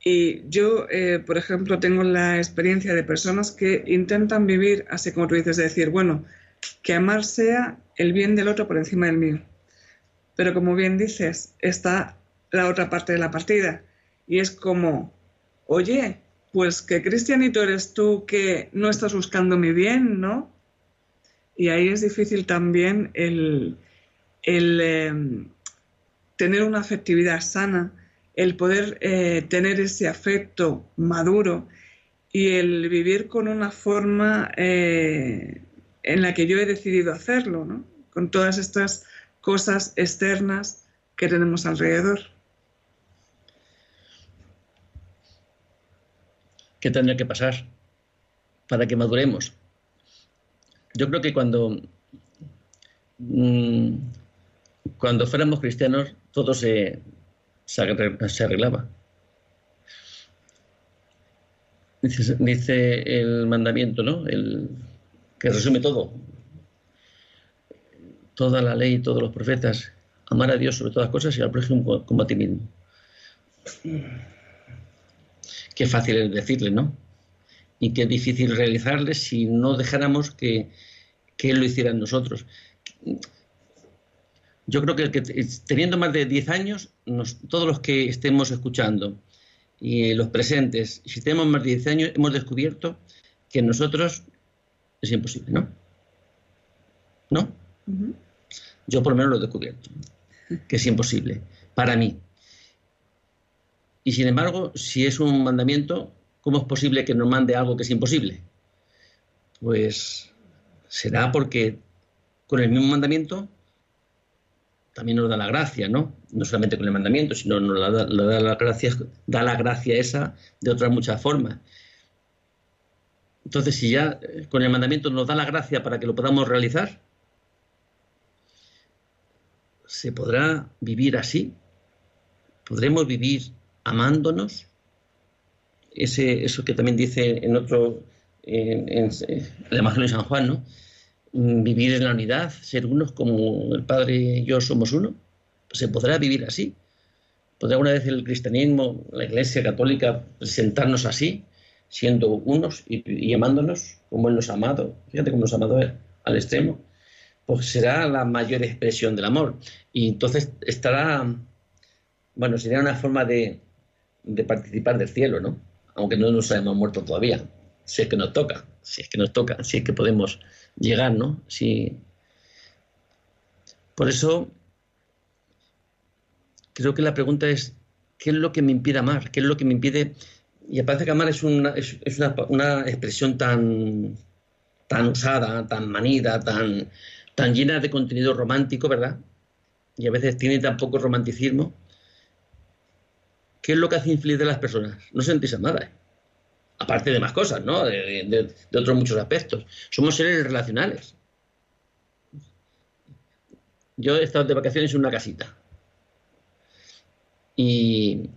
Speaker 3: Y yo, por ejemplo, tengo la experiencia de personas que intentan vivir así como tú dices, de decir, bueno, que amar sea el bien del otro por encima del mío pero como bien dices, está la otra parte de la partida. Y es como, oye, pues qué cristianito eres tú que no estás buscando mi bien, ¿no? Y ahí es difícil también el, em, tener una afectividad sana, el poder eh, tener ese afecto maduro y el vivir con una forma eh, en la que yo he decidido hacerlo, ¿no? Con todas estas cosas externas que tenemos alrededor.
Speaker 2: ¿Qué tendría que pasar para que maduremos? Yo creo que cuando, mm, cuando fuéramos cristianos todo se, se, arreglaba. Dice, el mandamiento, ¿no? El, que resume todo toda la ley todos los profetas, amar a Dios sobre todas las cosas y al prójimo como a ti mismo. Qué fácil es decirle, ¿no? Y qué difícil realizarle si no dejáramos que, Él lo hiciera en nosotros. Yo creo que, teniendo más de 10 años, todos los que estemos escuchando y los presentes, si tenemos más de 10 años, hemos descubierto que nosotros es imposible, ¿no? ¿No? Yo por lo menos lo he descubierto, que es imposible, para mí. Y sin embargo, si es un mandamiento, ¿cómo es posible que nos mande algo que es imposible? Pues será porque con el mismo mandamiento también nos da la gracia, ¿no? No solamente con el mandamiento, sino nos da, la, gracia, da la gracia esa de otras muchas formas. Entonces, si ya con el mandamiento nos da la gracia para que lo podamos realizar, ¿Se podrá vivir así? ¿Podremos vivir amándonos? Ese, eso que también dice en otro, en, el Evangelio de San Juan, ¿no? Vivir en la unidad, ser unos como el Padre y yo somos uno. ¿Se podrá vivir así? ¿Podrá una vez el cristianismo, la Iglesia católica, presentarnos así, siendo unos y, amándonos como Él nos ha amado? Fíjate cómo nos ha amado al extremo pues será la mayor expresión del amor. Y entonces estará, bueno, sería una forma de, participar del cielo, ¿no? Aunque no nos hayamos muerto todavía, si es que nos toca, si es que nos toca, si es que podemos llegar, ¿no? Si... Por eso, creo que la pregunta es, ¿qué es lo que me impide amar? ¿Qué es lo que me impide...? Y parece que amar es una, es, una, una expresión tan, tan usada, tan manida, tan tan llena de contenido romántico, ¿verdad? Y a veces tiene tan poco romanticismo. ¿Qué es lo que hace infeliz de las personas? No sentís amadas. Aparte de más cosas, ¿no? De, otros muchos aspectos. Somos seres relacionales. Yo he estado de vacaciones en una casita. Y,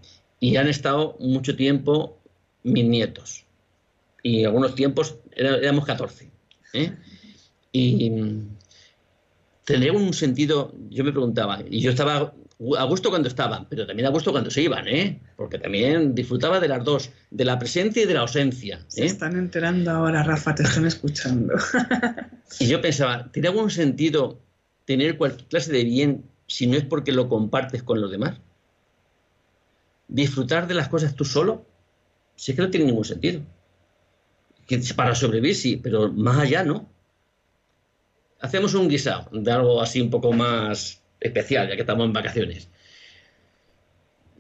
Speaker 2: han estado mucho tiempo mis nietos. Y algunos tiempos éramos 14. ¿eh? Y, tendría un sentido, yo me preguntaba, y yo estaba a gusto cuando estaban, pero también a gusto cuando se iban, ¿eh? Porque también disfrutaba de las dos, de la presencia y de la ausencia. ¿eh?
Speaker 3: Se están enterando ahora, Rafa, te están escuchando. [LAUGHS]
Speaker 2: y yo pensaba, ¿tiene algún sentido tener cualquier clase de bien si no es porque lo compartes con los demás? ¿Disfrutar de las cosas tú solo? Si es que no tiene ningún sentido. para sobrevivir sí, pero más allá no. Hacemos un guisado de algo así un poco más especial, ya que estamos en vacaciones.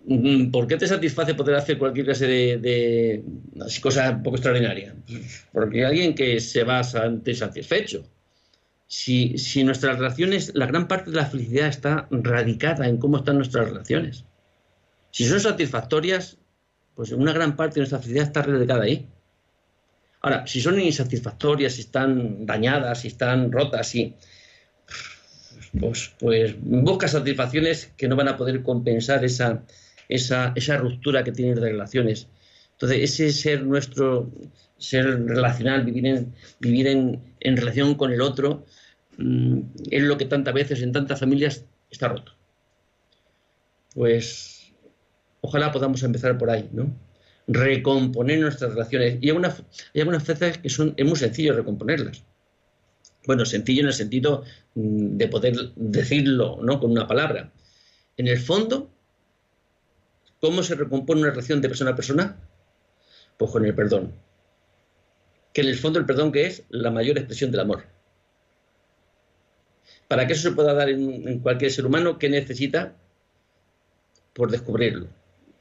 Speaker 2: Mm, ¿Por qué te satisface poder hacer cualquier clase de, de cosas un poco extraordinarias? Porque hay alguien que se va satisfecho. Si, si nuestras relaciones, la gran parte de la felicidad está radicada en cómo están nuestras relaciones. Si son satisfactorias, pues una gran parte de nuestra felicidad está radicada ahí. Ahora, si son insatisfactorias, si están dañadas, si están rotas, si, pues, pues busca satisfacciones que no van a poder compensar esa, esa, esa ruptura que tienen de relaciones. Entonces, ese ser nuestro, ser relacional, vivir en, vivir en, en relación con el otro, mm, es lo que tantas veces en tantas familias está roto. Pues ojalá podamos empezar por ahí, ¿no? Recomponer nuestras relaciones. Y hay, hay algunas veces que son, es muy sencillo recomponerlas. Bueno, sencillo en el sentido mm, de poder decirlo, ¿no? Con una palabra. En el fondo, ¿Cómo se recompone una relación de persona a persona? Pues con el perdón. Que en el fondo el perdón que es la mayor expresión del amor. Para que eso se pueda dar en, cualquier ser humano, ¿qué necesita? Por descubrirlo.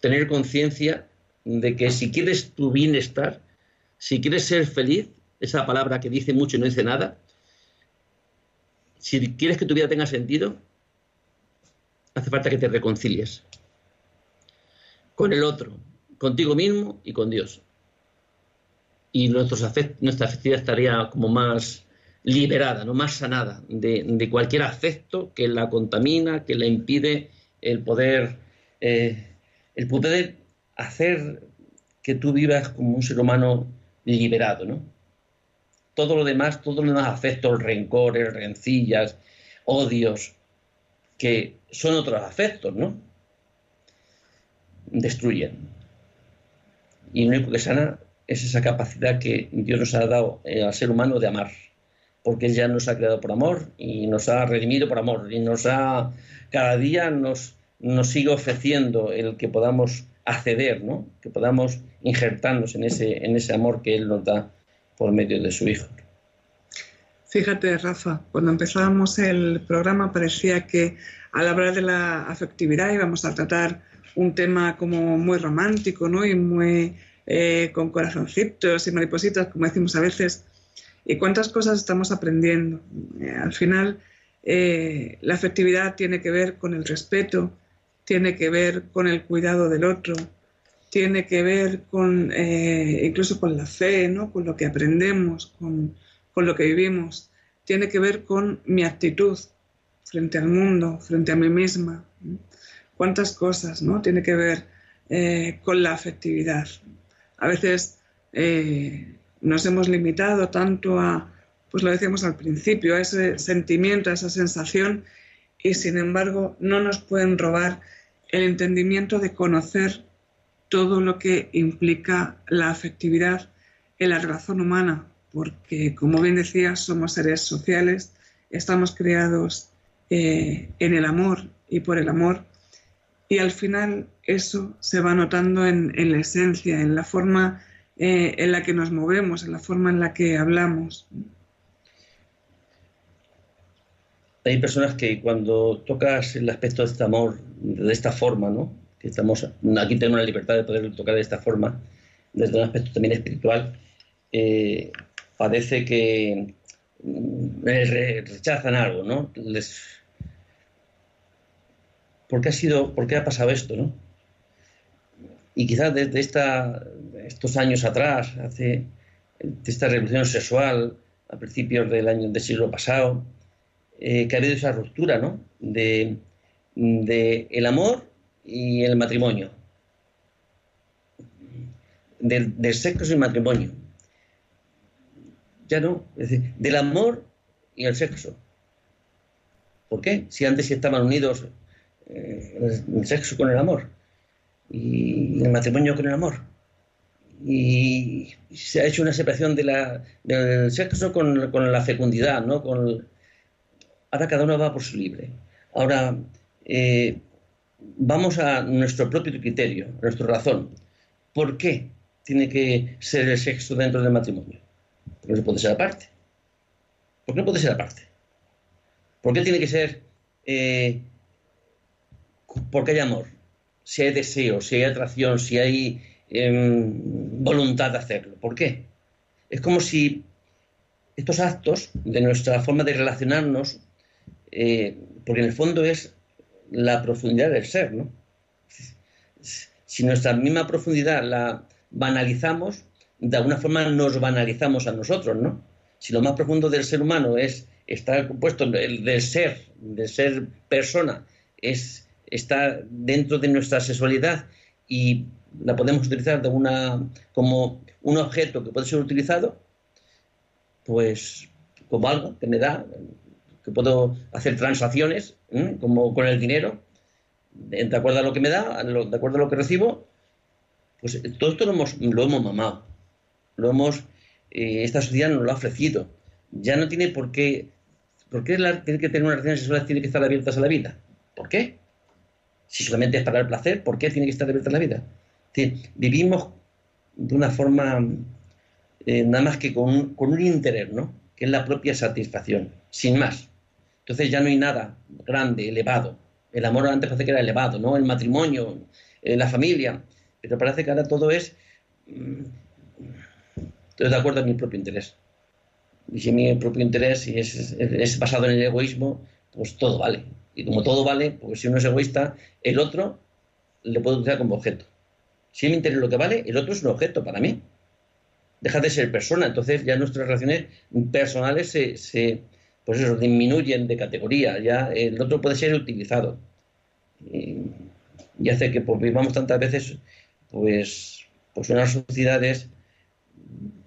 Speaker 2: Tener conciencia de que si quieres tu bienestar, si quieres ser feliz, esa palabra que dice mucho y no dice nada, si quieres que tu vida tenga sentido, hace falta que te reconcilies con el otro, contigo mismo y con Dios. Y nuestra afectividad estaría como más liberada, no más sanada de, cualquier afecto que la contamina, que le impide el poder, eh, el poder hacer que tú vivas como un ser humano liberado, ¿no? Todo lo demás, todos los demás afectos, rencores, rencillas, odios, que son otros afectos, ¿no? destruyen. Y lo único que sana es esa capacidad que Dios nos ha dado eh, al ser humano de amar, porque Él ya nos ha creado por amor y nos ha redimido por amor y nos ha, cada día nos, nos sigue ofreciendo el que podamos acceder, ¿no? que podamos injertarnos en ese, en ese amor que Él nos da por medio de su Hijo.
Speaker 3: Fíjate, Rafa, cuando empezábamos el programa parecía que al hablar de la afectividad íbamos a tratar un tema como muy romántico, ¿no? Y muy eh, con corazoncitos y maripositas, como decimos a veces. ¿Y cuántas cosas estamos aprendiendo? Eh, al final, eh, la afectividad tiene que ver con el respeto, tiene que ver con el cuidado del otro, tiene que ver con incluso con la fe, ¿no? Con lo que aprendemos, con, con lo que vivimos. Tiene que ver con mi actitud frente al mundo, frente a mí misma cuántas cosas, ¿no? Tiene que ver eh, con la afectividad. A veces eh, nos hemos limitado tanto a, pues lo decíamos al principio, a ese sentimiento, a esa sensación, y sin embargo no nos pueden robar el entendimiento de conocer todo lo que implica la afectividad en la relación humana, porque como bien decía, somos seres sociales, estamos creados eh, en el amor y por el amor, y al final eso se va notando en, la esencia, en la forma eh, en la que nos movemos, en la forma en la que hablamos.
Speaker 2: Hay personas que cuando tocas el aspecto de este amor de esta forma, ¿no? Estamos aquí tenemos la libertad de poder tocar de esta forma, desde un aspecto también espiritual, eh, parece que mm, rechazan algo, ¿no? Les, ¿por qué ha sido, por qué ha pasado esto, no? Y quizás desde esta, estos años atrás, hace de esta revolución sexual a principios del año del siglo pasado, eh, que ha habido esa ruptura, ¿no? De, el amor y el matrimonio, del, sexo y matrimonio. Ya no, es decir, del amor y el sexo. ¿Por qué? Si antes estaban unidos eh, el sexo con el amor y el matrimonio con el amor. Y se ha hecho una separación de la, del sexo con, con, la fecundidad, ¿no? Con ahora cada uno va por su libre. Ahora eh, vamos a nuestro propio criterio, nuestra razón. ¿Por qué? tiene que ser el sexo dentro del matrimonio? ¿Por qué no puede ser aparte? ¿Por qué no puede ser aparte? ¿Por qué tiene que ser eh, porque hay amor? Si hay deseo, si hay atracción, si hay em, voluntad de hacerlo. ¿Por qué? Es como si estos actos de nuestra forma de relacionarnos, eh, porque en el fondo es la profundidad del ser, ¿no? Si nuestra misma profundidad la banalizamos, de alguna forma nos banalizamos a nosotros, ¿no? Si lo más profundo del ser humano es estar compuesto del, ser, de ser persona, es está dentro de nuestra sexualidad y la podemos utilizar de una como un objeto que puede ser utilizado, pues como algo que me da, que puedo hacer transacciones, como con el dinero, de acuerdo a lo que me da, de acuerdo a lo que recibo, pues todo esto lo hemos, lo hemos mamado, lo hemos, eh, esta sociedad nos lo ha ofrecido. Ya no tiene por qué, ¿por qué tiene que tener una relación sexual tiene que estar abiertas a la vida? ¿Por qué? Si solamente es para el placer, ¿por qué tiene que estar abierta a la vida? vivimos de una forma eh, nada más que con con un interés, ¿no? Que es la propia satisfacción, sin más. Entonces ya no hay nada grande, elevado. El amor antes parece que era elevado, ¿no? El matrimonio, eh, la familia. Pero parece que ahora todo es. Mm, de acuerdo en mi propio interés. Y si mi propio interés es, es, basado en el egoísmo, pues todo vale. Y como todo vale, pues si uno es egoísta, el otro le puede utilizar como objeto. Si mi interés es lo que vale, el otro es un objeto para mí. Deja de ser persona, entonces ya nuestras relaciones personales se pues eso, disminuyen de categoría, ya el otro puede ser utilizado. Y, hace que pues, vivamos tantas veces pues, pues unas sociedades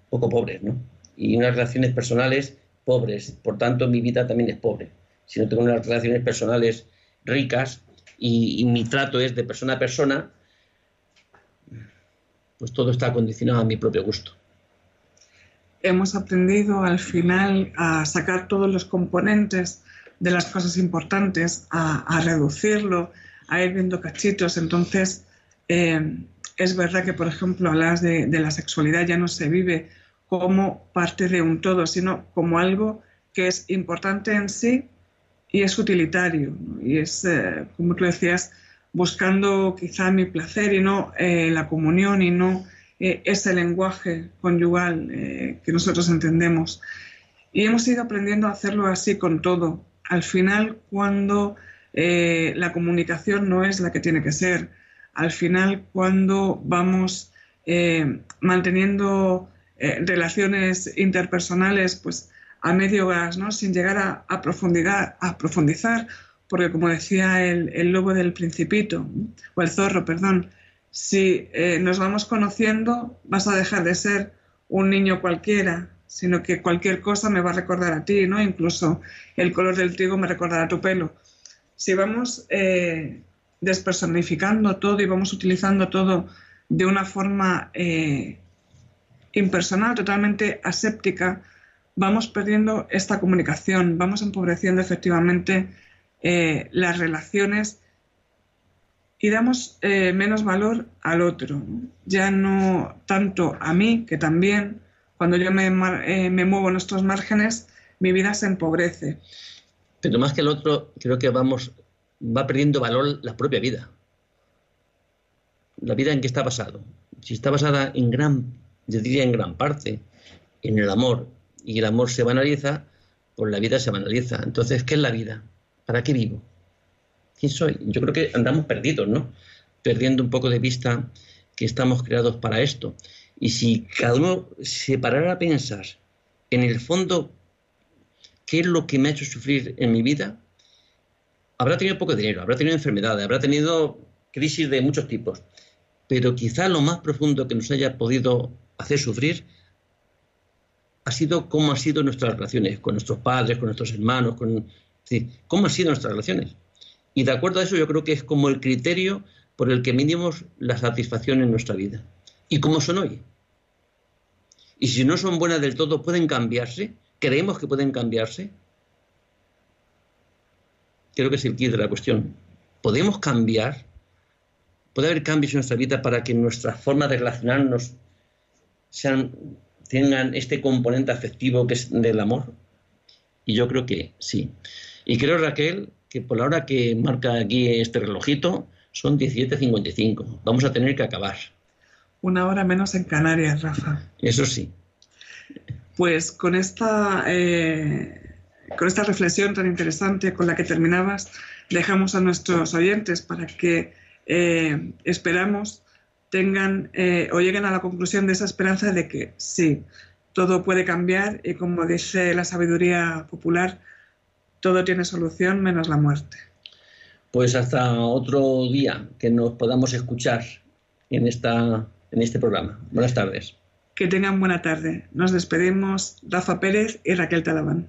Speaker 2: poco pobres, ¿no? Y unas relaciones personales pobres. Por tanto, mi vida también es pobre. Si no tengo unas relaciones personales ricas y mi trato es de persona a persona, pues todo está condicionado a mi propio gusto.
Speaker 3: Hemos aprendido al final a sacar todos los componentes de las cosas importantes, a, reducirlo, a ir viendo cachitos. Entonces, eh, es verdad que, por ejemplo, hablas de, la sexualidad ya no se vive como parte de un todo, sino como algo que es importante en sí y es utilitario. Y es, eh, como tú decías, buscando quizá mi placer y no eh, la comunión y no eh, ese lenguaje conyugal eh, que nosotros entendemos. Y hemos ido aprendiendo a hacerlo así con todo. Al final, cuando la comunicación no es la que tiene que ser, al final, cuando vamos manteniendo relaciones interpersonales, pues a medio gas, ¿no? sin llegar a, profundidad, a profundizar porque como decía el, lobo del principito, o el zorro, perdón, si eh, nos vamos conociendo, vas a dejar de ser un niño cualquiera, sino que cualquier cosa me va a recordar a ti, ¿no? Incluso el color del trigo me recordará tu pelo. Si vamos eh, despersonificando todo y vamos utilizando todo de una forma eh, impersonal, totalmente aséptica, vamos perdiendo esta comunicación, vamos empobreciendo efectivamente las relaciones y damos eh, menos valor al otro. Ya no tanto a mí, que también cuando yo me, eh, me muevo en estos márgenes, mi vida se empobrece.
Speaker 2: Pero más que el otro, creo que vamos, va perdiendo valor la propia vida. La vida en qué está basado. Si está basada en gran, yo diría en gran parte, en el amor, y el amor se banaliza, pues la vida se banaliza. Entonces, ¿qué es la vida? ¿Para qué vivo? ¿Quién soy? Yo creo que andamos perdidos, ¿no? Perdiendo un poco de vista que estamos creados para esto. Y si cada uno se parara a pensar en el fondo qué es lo que me ha hecho sufrir en mi vida, habrá tenido poco dinero, habrá tenido enfermedades, habrá tenido crisis de muchos tipos. Pero quizá lo más profundo que nos haya podido hacer sufrir ha sido cómo han sido nuestras relaciones con nuestros padres, con nuestros hermanos, con ¿cómo han sido nuestras relaciones? Y de acuerdo a eso yo creo que es como el criterio por el que medimos la satisfacción en nuestra vida. ¿Y cómo son hoy? Y si no son buenas del todo, ¿pueden cambiarse? ¿Creemos que pueden cambiarse? Creo que es el kit de la cuestión. ¿Podemos cambiar? ¿Puede haber cambios en nuestra vida para que nuestra forma de relacionarnos sean, tengan este componente afectivo que es del amor? Y yo creo que sí. Y creo, Raquel, que por la hora que marca aquí este relojito, son 17.55. Vamos a tener que acabar.
Speaker 3: Una hora menos en Canarias, Rafa.
Speaker 2: Eso sí.
Speaker 3: Pues con esta, eh, con esta reflexión tan interesante con la que terminabas, dejamos a nuestros oyentes para que eh, esperamos tengan eh, o lleguen a la conclusión de esa esperanza de que sí, todo puede cambiar y como dice la sabiduría popular, todo tiene solución menos la muerte.
Speaker 2: Pues hasta otro día que nos podamos escuchar en, esta, en este programa. Buenas tardes.
Speaker 3: Que tengan buena tarde. Nos despedimos Rafa Pérez y Raquel Talabán.